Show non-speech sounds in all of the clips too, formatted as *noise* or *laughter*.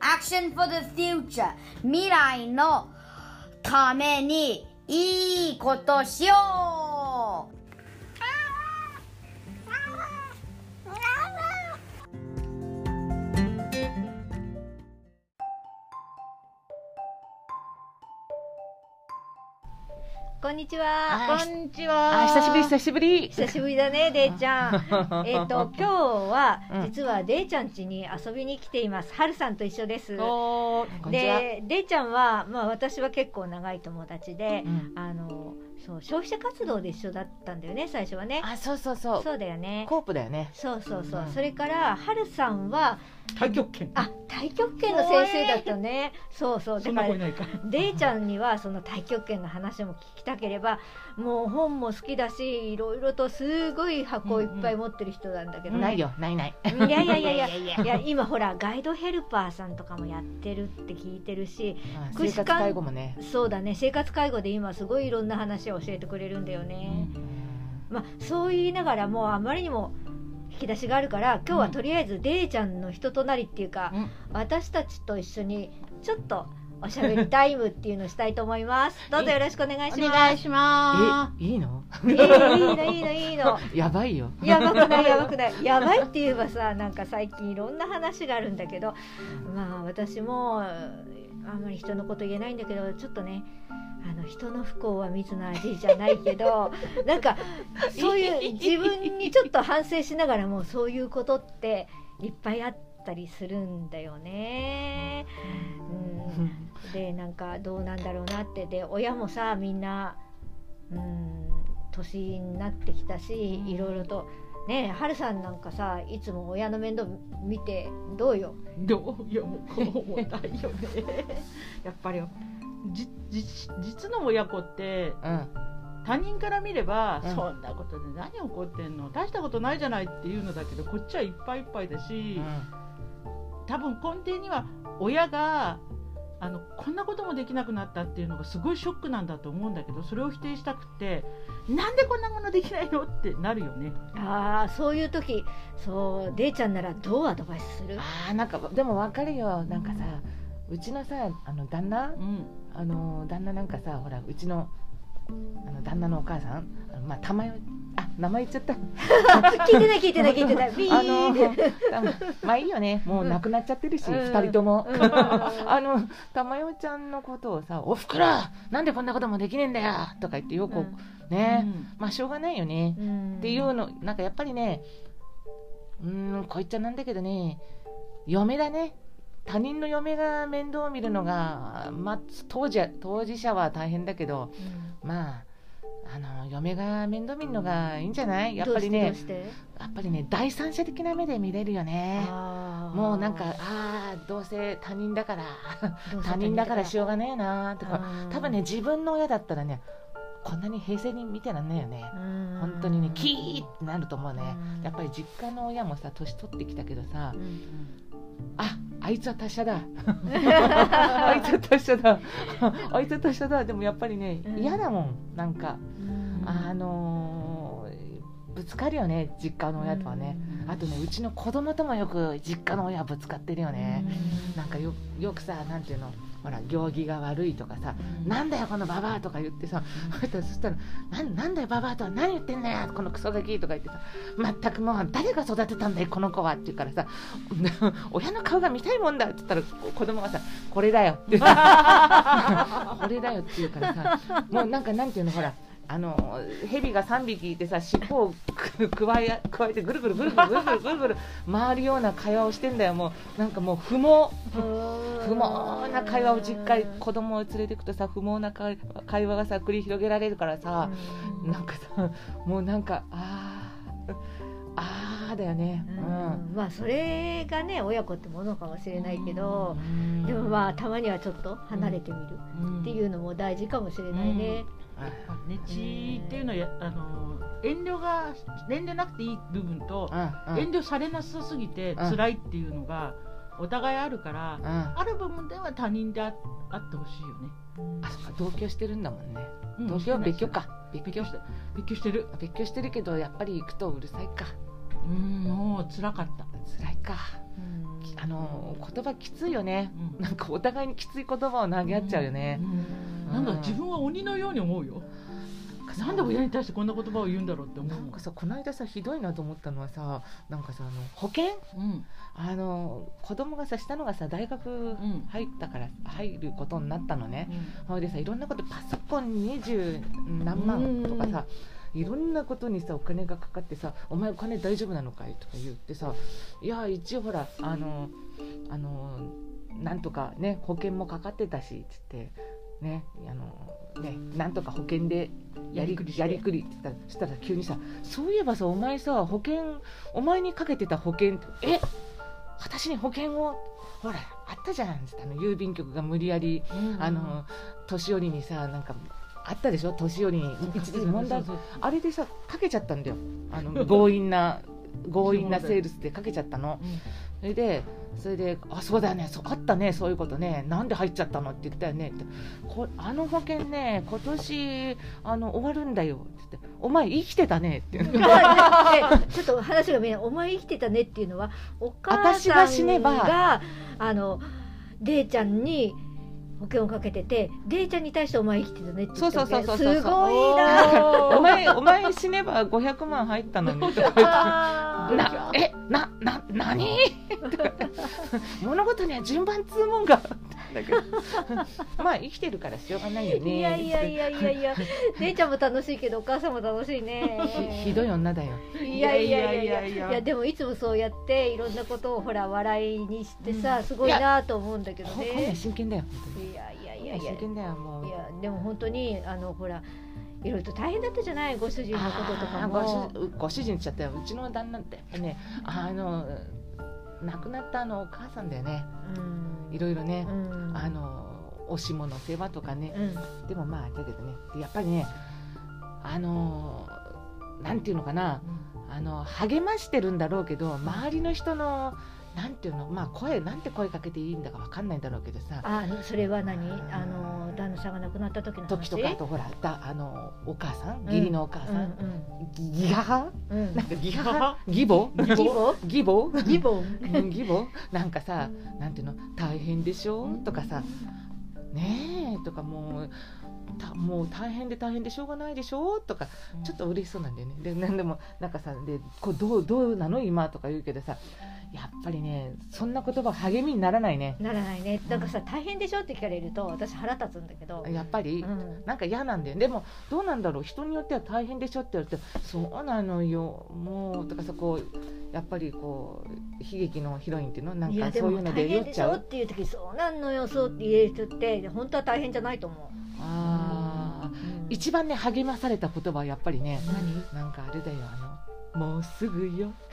Action for the future 未来のためにいいことしようにちは。こんにちは。あ、久しぶり、久しぶり。久しぶりだね、*laughs* デイちゃん。*laughs* えっと、今日は、うん実はデイちゃん家に遊びに来ています。はるさんと一緒です。で、デイちゃんは、まあ、私は結構長い友達で、うんあの、そう、消費者活動で一緒だったんだよね、最初はね。あ、そうそうそう。そうだよね。コープだよね。そうそうそう。うんそれから、はるさんは、太極拳。あ、太極拳の先生だったね。そうそう。そだからんな子いないか。デイちゃんにはその太極拳の話も聞きたければもう本も好きだしいろいろとすごい箱をいっぱい持ってる人なんだけどね、ないよ、ないない。いやいやいやいや *laughs* いや今ほらガイドヘルパーさんとかもやってるって聞いてるし生活介護もね。そうだね生活介護で今すごいいろんな話を教えてくれるんだよね、まあそう言いながらもうあまりにも引き出しがあるから今日はとりあえずデイちゃんの人となりっていうか、うん私たちと一緒にちょっとおしゃべりタイムっていうのをしたいと思います。*laughs* どうぞよろしくお願いします。お願いしまえ、いいの？えーいいのいいのいいの。*laughs* やばいよ。やばくない *laughs* やばくない。やばいって言えばさ、なんか最近いろんな話があるんだけど、まあ私もあんまり人のこと言えないんだけど、ちょっとね。あの人の不幸は水の味じゃないけど *laughs* なんかそういう自分にちょっと反省しながらもそういうことっていっぱいあったりするんだよね。うん、でなんかどうなんだろうなってで親もさみんなうん年になってきたしいろいろとねえはるさんなんかさいつも親の面倒見てどうよ？す。どうよ、もうよね。*laughs* やっぱり。じ、じ、実の親子って、うん。他人から見れば、うん。そんなことで何起こってんの？大したことないじゃないっていうのだけどこっちはいっぱいいっぱいだし、多分根底には親があのこんなこともできなくなったっていうのがすごいショックなんだと思うんだけどそれを否定したくてなんでこんなものできないの？ってなるよね。ああそういう時そうデイちゃんならどうアドバイスする？あーなんかでもわかるよ。なんかさうちのさあの旦那？うんあの旦那なんかさほらうちのあの旦那のお母さんあのまあ玉代あ名前言っちゃった。*laughs* 聞いてない聞いてない聞いてない。*laughs* ビあのまあいいよね。もう亡くなっちゃってるし、うん。二人とも、うん。*laughs* あの玉代ちゃんのことをさ「おふくろなんでこんなこともできねえんだよ」とか言ってよく、ね、まあしょうがないよね、うん。っていうのなんかやっぱりねうーんこいつはなんだけどね嫁だね他人の嫁が面倒を見るのが、まあ、当時は当事者は大変だけどまああの嫁が面倒見るのがいいんじゃない？やっぱりねやっぱりね第三者的な目で見れるよね。もうなんかああどうせ他人だから他人だから。しょうがねえなとか。うん多分ね自分の親だったらねこんなに平成に見てらんないよね。うん。本当にねキーってなると思うね。うん。やっぱり実家の親もさ年取ってきたけどさうんああいつは達者だ。*laughs* あいつは達者だ。あいつは達者だ。でもやっぱりねうん。嫌だもん。なんかうん。あのーぶつかるよね実家の親とはね。うん。あとねうちの子供ともよく実家の親はぶつかってるよね。うん。なんかよよくさなんていうのほら行儀が悪いとかさうん。なんだよこのババアとか言ってさ、*laughs* そしたらなんなんだよババアとは何言ってんだよこのクソガキとか言ってさ全くもう誰が育てたんだよこの子はって言うからさ *laughs* 親の顔が見たいもんだって言ったらこ子供がさこれだよってこれだよって言うからさ *laughs* もうなんかなんていうのほらあの蛇が3匹いてさ尻尾をくくわえ加えてぐるぐるぐるぐるぐるぐるぐるぐる回るような会話をしてんだよ。もうなんかもう不毛。不毛な会話を実家に子供を連れてくとさ不毛な会会話がさ繰り広げられるからさ、うん。なんかさもうなんかあーあーだよね。うん。まあそれがね親子ってものかもしれないけど、うん。でもまあたまにはちょっと離れてみるうんっていうのも大事かもしれないね。ねちっていうのはやあの遠慮が遠慮なくていい部分と、遠慮されなさすぎてうん。辛いっていうのがお互いあるから、うん。ある部分では他人でああってほしいよね。あそっか同居してるんだもんね。うん同居は別居か。別居して。別居してる。別居してるけどやっぱり行くとうるさいか。うんもう辛かった。辛いか。うん。あの言葉きついよね、うん。なんかお互いにきつい言葉を投げ合っちゃうよね、うんなんか自分は鬼のように思うよ。なんで親に対してこんな言葉を言うんだろうって思う。なんかさこの間さひどいなと思ったのはさなんかさあの保険？うん。あの子供がさ下のがさ大学ん。入ったから入ることになったのね、うん。でさいろんなことパソコン二十何万とかさ、いろんなことにさお金がかかってさ「お前お金大丈夫なのかい?」とか言ってさ「いや一応ほらあのあのなんとかね保険もかかってたし」つってねあのねなんとか保険でやりくりやりくりって言ったらそしたら急にさ「そういえばさお前さ保険お前にかけてた保険え私に保険をほらあったじゃん」つってあの郵便局が無理やりうん。あの年寄りにさなんかあったでしょ？年寄りに問題あれでさかけちゃったんだよ。あの *laughs* 強引な強引なセールスでかけちゃったのそれでそれで「あそうだよねそうあったねそういうことねなんで入っちゃったの?」って言ったよね。ってこあの保険ね今年あの終わるんだよ」って言って「お前生きてたね」ってちょっと話が見えない「お前生きてたね」っていうのはお母私さんが死ねばがあのデイちゃんに保険をかけててデイちゃんに対して「お前生きてたね」って言っうそうそうそうそう。すごいな。お前お前死ねば500万入ったのに」とか言って。なえなな何？*laughs* 物事には順番つうもんがだけど。*laughs* まあ生きてるからしょうがないよね。いやいやいやいやいや。*laughs* デイちゃんも楽しいけどお母さんも楽しいね。ひひどい女だよ。いやいやいやいや。いいやでもいつもそうやっていろんなことをほら笑いにしてさ、すごいなと思うんだけどね。真剣だよ。いやいやいいやいや。真剣だよもう。いやでも本当にあのほらいろいろと大変だったじゃないご主人のこととかも。ご主ご主人っちゃったよ。うちの旦那って。ねあの亡くなったあのお母さんだよね。うん。いろいろねう、ん。あのおしもの世話とかね。うん。でもまあだけどねでやっぱりねあのなんていうのかなあの励ましてるんだろうけど周りの人のなんていうの？まあ声なんて声かけていいんだかわかんないんだろうけどさ。あそれは何？あの旦那さんが亡くなった時の話？時とかあとほらだあのお母さん？ん義理のお母さん、ギガハうん。うん。なんかギガハ義母？義母？義母？義母？うん義母？なんかさなんていうの？大変でしょ？とかさ。ねえとかもうたもう大変で大変でしょうがないでしょとかちょっと嬉しそうなんだよね。でなんでもなんかさでこうどうどうなの？今とか言うけどさやっぱりねそんな言葉励みにならないね。ならないね。なんかさ大変でしょって聞かれると私腹立つんだけど、やっぱり、うん。なんか嫌なんだよ。でもどうなんだろう？人によっては大変でしょって言われて。そうなのよもうとかさこうやっぱりこう悲劇のヒロインっていうの？なんかそういうので大変でし酔っちゃう？ょっていう時そうなんのよそうって言える人って本当は大変じゃないと思う、あー。うん一番ね励まされた言葉はやっぱりね何？なんかあれだよあのもうすぐよ。*laughs*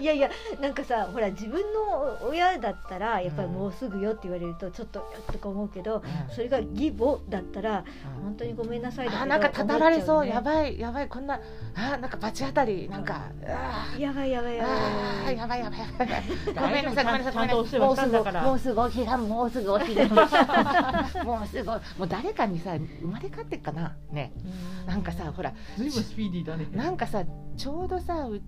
いやいやなんかさほら自分の親だったらやっぱりもうすぐよって言われるとちょっとやっとか思うけど、うん。それが義母だったらうん。本当にごめんなさいだけどあなんかたたられそう、やいばいやばいこんなあなんか罰当たりなんかあー。やばいやばいやばいやばい。やばいやばいやばいごめんなさいごめんなさいもうすぐもうすぐお彼岸もうすぐお彼岸もうすぐ。もう誰かにさ生まれ変わってっかな。ね。うん。なんかさほらずいぶんスピーディーだね。なんかさちょうどさうち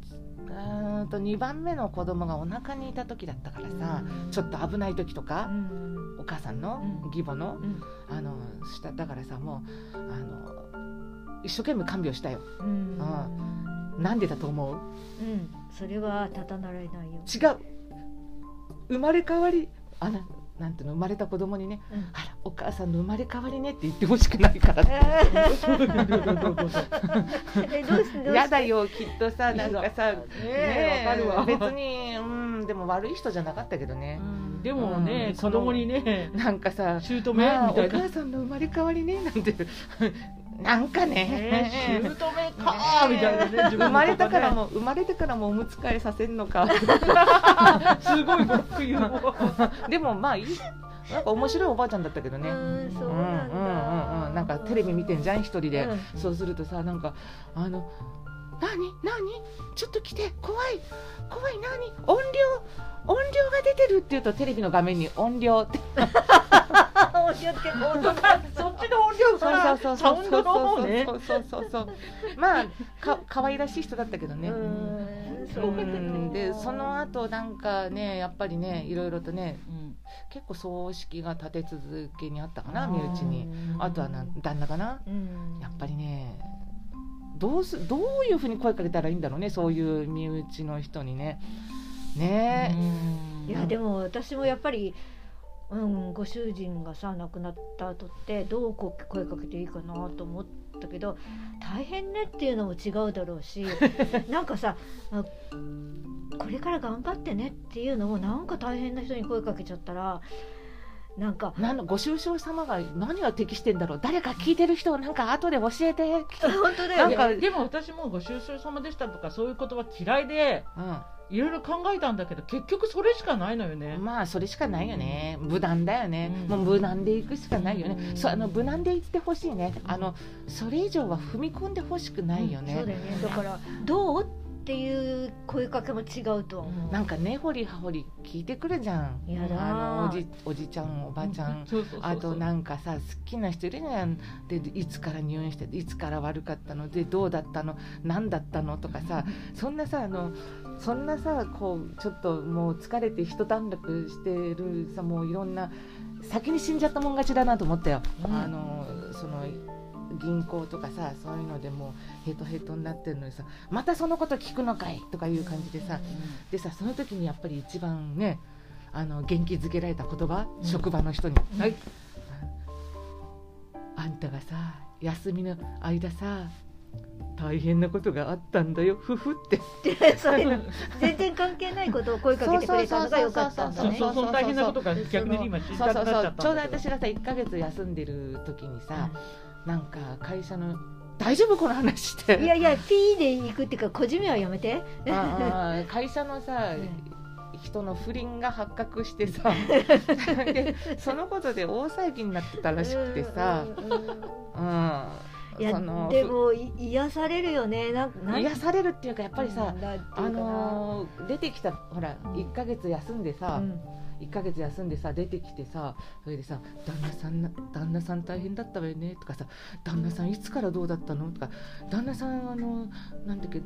うーんと2番目の子供がお腹にいた時だったからさうん。ちょっと危ない時とうかん。お母さんのうん。義母のうん。あのしただからさもうあの一生懸命看病したよ。うん。なんでだと思う？うん。それはたたなられないよ、違う。生まれ変わりあななんていうの生まれた子供にねうん。あらお母さんの生まれ変わりねって言ってほしくないからって。えどうしてどうし。てやだよきっとさなんかさね。えわかるわ。別にうんでも悪い人じゃなかったけどね。うん。でもね、うん。子供にねなんかさ姑みまあおたいな母さんの生まれ変わりねなんてなんかね。ね姑か *laughs* ーみたいなね生まれたからね。も生まれてからもおむつ替えさせんのか。*laughs* すごいブロック言うでもまあいい。なんか面白いおばあちゃんだったけどね。うんそううんうんうんうん。なんかテレビ見てんじゃん一人で、うん。そうするとさなんかあの何？何？ちょっと来て。怖い。怖い。何？音量？音量が出てるって言うとテレビの画面に音量って *laughs* あお気をつけて本当だそっちの音量からサウンドの方ねそう。そうそうそう。まあか可愛らしい人だったけどね、うん。でその後なんかねやっぱりねいろいろとねうん。結構葬式が立て続けにあったかな身内に。あとはな旦那かな。うん。やっぱりねどうすどういうふうに声かけたらいいんだろうねそういう身内の人にね。ね。いやでも私もやっぱり、うん、ご主人がさ亡くなった後ってどうこう声かけていいかなと思ったけど大変ねっていうのも違うだろうし *laughs* なんかさあこれから頑張ってねっていうのもなんか大変な人に声かけちゃったらなんかなんだご愁傷様が何が適してんだろう。誰か聞いてる人なんか後で教えて、*laughs* 本当だよね。なんかでも私もご愁傷様でしたとかそういう言葉嫌いでいろいろ考えたんだけど結局それしかないのよね。うん、。まあそれしかないよね。無難だよね、うん。もう無難でいくしかないよね、うん。そうあの無難でいってほしいね。あのそれ以上は踏み込んでほしくないよね、そうだよね。だからどうっていう声かけも違うとは思う。なんか根掘り葉掘り聞いてくるじゃん。やだー。あのおじおじちゃんおばちゃん、あとなんかさ好きな人いるじゃん。でいつから入院していつから悪かったの？でどうだったの？何だったの？とかさ *laughs* そんなさあのそんなさこうちょっともう疲れて一段落してるさもういろんな先に死んじゃったもん勝ちだなと思ったよ、うん。あのその銀行とかさそういうのでもうヘトヘトになってるのにさまたそのこと聞くのかいとかいう感じでさでさその時にやっぱり一番ねあの元気づけられた言葉、うん。職場の人に。はい。あんたがさ休みの間さ大変なことがあったんだよ。ふふって。そういうの全然関係ないことを声かけてくれたのが良かったんだね。そうそう大変なことが逆に今知りたくなっちゃそうちょうど私がさ1ヶ月休んでる時にさ、なんか会社の大丈夫？この話って。いやいや P で行くっていうか個人名はやめて。ああ会社のさ、うん。人の不倫が発覚してさ *laughs* でそのことで大騒ぎになってたらしくてさ、うんうんうん。うん、いやでもい癒されるよね。な癒されるっていうかやっぱりさ、あのー出てきたほらうん。1ヶ月休んでさ、うん。1ヶ月休んでさ出てきてさそれでさ「旦那さんな旦那さん大変だったわよね」とかさ「旦那さんいつからどうだったの?」とか「旦那さんあのなんだっけ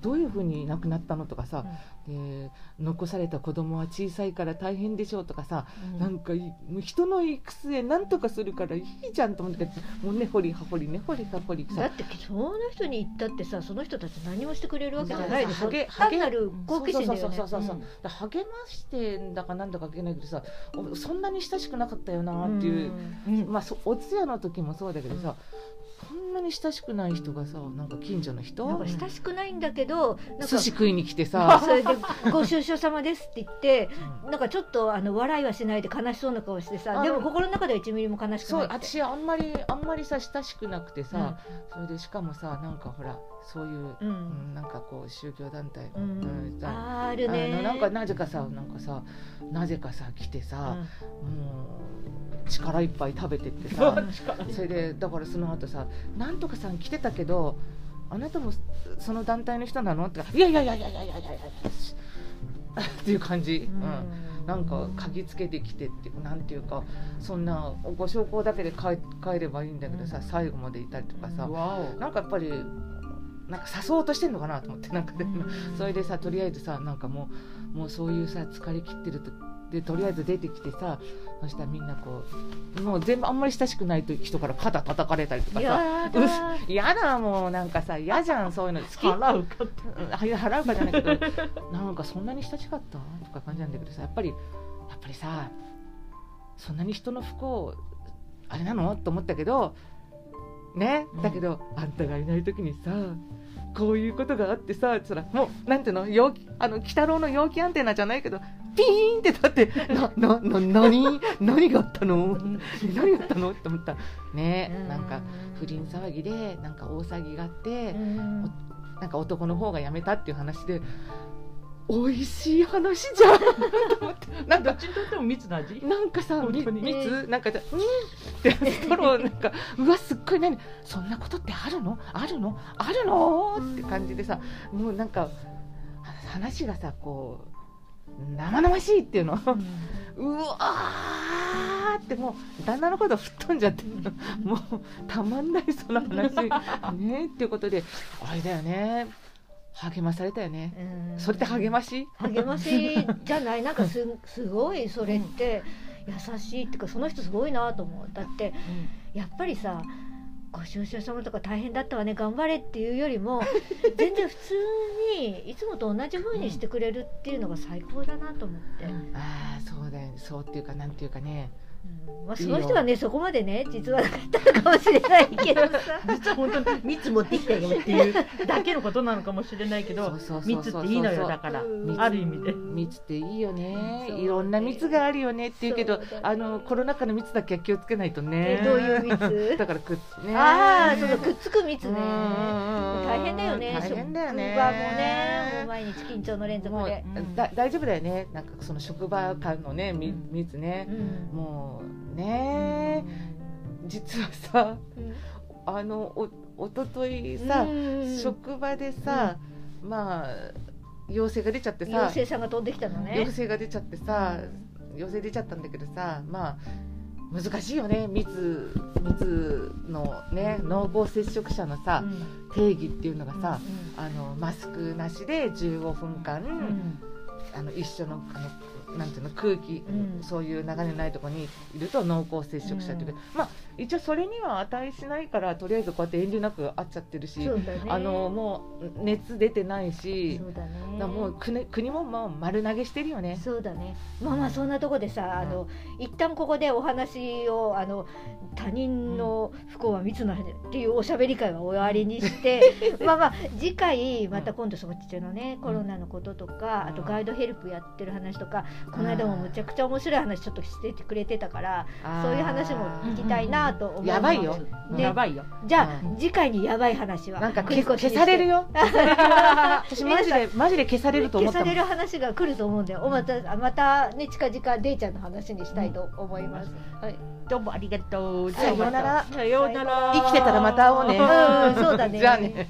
どういうふうに亡くなったの?」とかさ、で残された子供は小さいから大変でしょうとかさ、うん。なんか人の行く末なんとかするからいいじゃんと思ってもうねほりはほりねほりはほりさ。だってその人に言ったってさその人たち何もしてくれるわけじゃないでしょ。単なる好奇心だよね。そうそうそうそうそう、う。ん。だから励ましてんだかなんだか書けないけどさおそんなに親しくなかったよなっていう、うん。まあそお通夜の時もそうだけどさ、こんなに親しくない人がさなんか近所の人？なんか親しくないんだけどなんか寿司食いに来てさ、*laughs* それで「ご愁傷様です」って言ってなんかちょっとあの笑いはしないで悲しそうな顔してさあでも心の中では1ミリも悲しくそない私あんまりあんまりさ親しくなくてさ、それでしかもさなんかほらそういう、ううんん、なんかこう宗教団体、うん。あるね。あのなんかなぜかさなんかさなぜかさ来てさ、もう力いっぱい食べてってさ。*laughs* それでだからその後さ「なんとかさん来てたけどあなたもその団体の人なの?」って「いやいやいやいやいやいやいやいや」っていう感じ、うん。うんなんか嗅ぎつけてきてっていうなんていうかそんなご証拠だけで帰帰ればいいんだけどさ、うん。最後までいたりとかさ、なんかやっぱりなんか誘おうとしてんのかなと思ってなんかで、うん。それでさとりあえずさなんかもうもうそういうさ疲れ切ってるとでとりあえず出てきてさそしたらみんなこうもう全部あんまり親しくない人から肩叩かれたりとかさ嫌だもうなんかさ嫌じゃんそういうの。好き *laughs* 払うか。払うかじゃないけどなんかそんなに親しかったとか感じなんだけどさやっぱりやっぱりさそんなに人の不幸あれなのと思ったけどねうん。だけど、あんたがいない時にさこういうことがあってさつらもうなんていうの陽気あの鬼太郎の陽気アンテナじゃないけどピーンって立ってななな何何があったの？何があったの？って思った。ねうん。なんか不倫騒ぎでなんか大騒ぎがあって、うん。なんか男の方が辞めたっていう話で美味しい話じゃん！と思ってなんかどっちにとっても蜜の味？なんかさ蜜？なんかじゃうん？ってストローなんかうわすっごい何？そんなことってあるの？あるの？あるの？って感じでさもうなんか話がさこう生々しいっていうの。*laughs* うわーってもう旦那のこと吹っ飛んじゃって。もうたまんないその話。*laughs* ねっていうことであれだよね。励まされたよね、うん。それって励まし？励ましじゃない。*laughs* なんかすすごいそれって優しいっていうかその人すごいなと思う。だってやっぱりさご出所したものとか大変だったわね頑張れっていうよりも *laughs* 全然普通にいつもと同じ風にしてくれるっていうのが最高だなと思って、ああそうだよね。そうっていうかなんていうかね。うんまあ、その人はねそこまでね実はなかったのかもしれないけどさ。実は本当に蜜持ってきたよっていうだけのことなのかもしれないけど蜜っていいのよだから。うん。ある意味で。蜜っていいよね。いろんな蜜があるよねっていうけどあのコロナ禍の蜜だけは気をつけないとね。えどういう蜜 *laughs* だからくっね。ああそのくっつく蜜ね。大変だよね。大変だよね。職場もねもう毎日緊張の連続で、うん。だ大丈夫だよね。なんかその職場間のね蜜ね。うん。もうね。実はさうんあのおおとといさうん。職場でさまあ陽性が出ちゃってさ妖精さんが飛んできたのね。陽性が出ちゃってさ陽性出ちゃったんだけどさまあ難しいよね密密のね濃厚接触者のさうん。定義っていうのがさうあのマスクなしで15分間、んうん。あの一緒のあのなんていうの空気、うん。そういう流れのないところにいると濃厚接触者っていうか、まあ一応それには値しないからとりあえずこうやって遠慮なく会っちゃってるし、あのもう熱出てないしそうだもう国国ももう丸投げしてるよね。そうだね。まあまあそんなとこでさ、あの一旦ここでお話をあの他人の不幸は密なっていうおしゃべり会は終わりにして *laughs* まあまあ次回また今度そっちのね、コロナのこととか、うん。あとガイドヘルプやってる話とかこの間もむちゃくちゃ面白い話ちょっとしててくれてたからそういう話も聞きたいなと思いますやばいよ。ねやばいよ。じゃあ、うん次回にやばい話は。なんか消消されるよ。*laughs* 私マジでマジで消されると思った消される話が来ると思うんで、おまたまたね近々デイちゃんの話にしたいと思います。はい。どうもありがとう。さようなら。さようなら。生きてたらまた会おうね。うんそうだね。*laughs* じゃあね。